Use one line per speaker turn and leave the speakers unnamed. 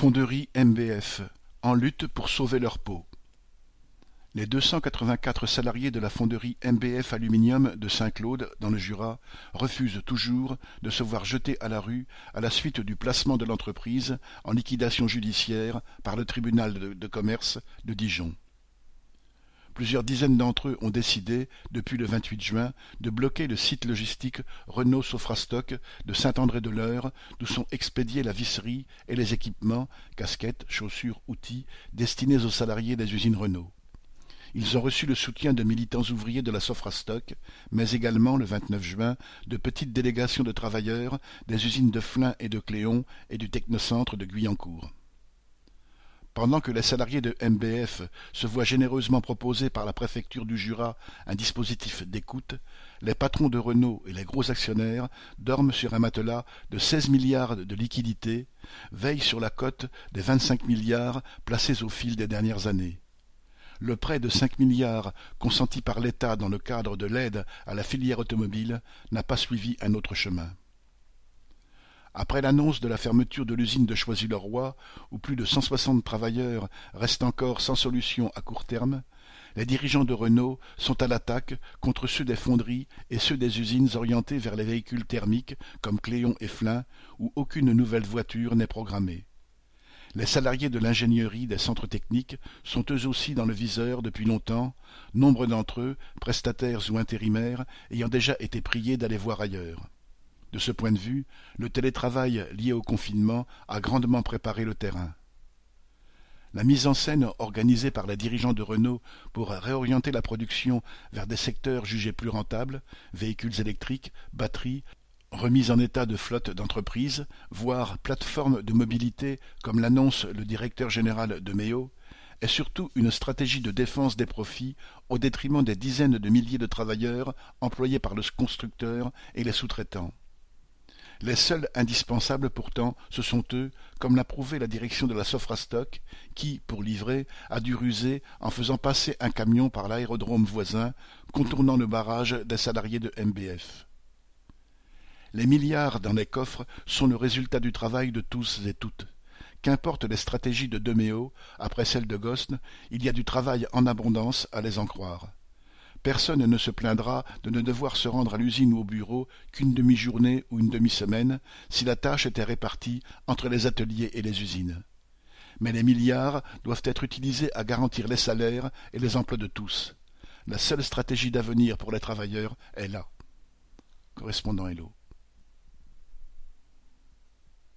Fonderie MBF, en lutte pour sauver leur peau. Les deux cent quatre-vingt-quatre salariés de la fonderie MBF Aluminium de Saint-Claude, dans le Jura, refusent toujours de se voir jetés à la rue à la suite du placement de l'entreprise en liquidation judiciaire par le tribunal de commerce de Dijon. Plusieurs dizaines d'entre eux ont décidé, depuis le 28 juin, de bloquer le site logistique Renault Sofrastock de Saint-André-de-l'Eure, d'où sont expédiés la visserie et les équipements, casquettes, chaussures, outils, destinés aux salariés des usines Renault. Ils ont reçu le soutien de militants ouvriers de la Sofrastock, mais également, le 29 juin, de petites délégations de travailleurs des usines de Flins et de Cléon et du technocentre de Guyancourt. Pendant que les salariés de MBF se voient généreusement proposer par la préfecture du Jura un dispositif d'écoute, les patrons de Renault et les gros actionnaires dorment sur un matelas de seize milliards de liquidités, veillent sur la cote des vingt-cinq milliards placés au fil des dernières années. Le prêt de cinq milliards consenti par l'État dans le cadre de l'aide à la filière automobile n'a pas suivi un autre chemin. Après l'annonce de la fermeture de l'usine de Choisy-le-Roi, où plus de cent soixante travailleurs restent encore sans solution à court terme, les dirigeants de Renault sont à l'attaque contre ceux des fonderies et ceux des usines orientées vers les véhicules thermiques comme Cléon et Flins, où aucune nouvelle voiture n'est programmée. Les salariés de l'ingénierie des centres techniques sont eux aussi dans le viseur depuis longtemps, nombre d'entre eux, prestataires ou intérimaires, ayant déjà été priés d'aller voir ailleurs. De ce point de vue, le télétravail lié au confinement a grandement préparé le terrain. La mise en scène organisée par les dirigeants de Renault pour réorienter la production vers des secteurs jugés plus rentables, véhicules électriques, batteries, remise en état de flotte d'entreprise, voire plateforme de mobilité comme l'annonce le directeur général de Méo, est surtout une stratégie de défense des profits au détriment des dizaines de milliers de travailleurs employés par le constructeur et les sous-traitants. Les seuls indispensables pourtant, ce sont eux, comme l'a prouvé la direction de la Sofrastock, qui, pour livrer, a dû ruser en faisant passer un camion par l'aérodrome voisin, contournant le barrage des salariés de MBF. Les milliards dans les coffres sont le résultat du travail de tous et toutes. Qu'importent les stratégies de Deméo, après celles de Gosne, il y a du travail en abondance à les en croire. Personne ne se plaindra de ne devoir se rendre à l'usine ou au bureau qu'une demi-journée ou une demi-semaine, si la tâche était répartie entre les ateliers et les usines. Mais les milliards doivent être utilisés à garantir les salaires et les emplois de tous. La seule stratégie d'avenir pour les travailleurs est là. Correspondant Hello.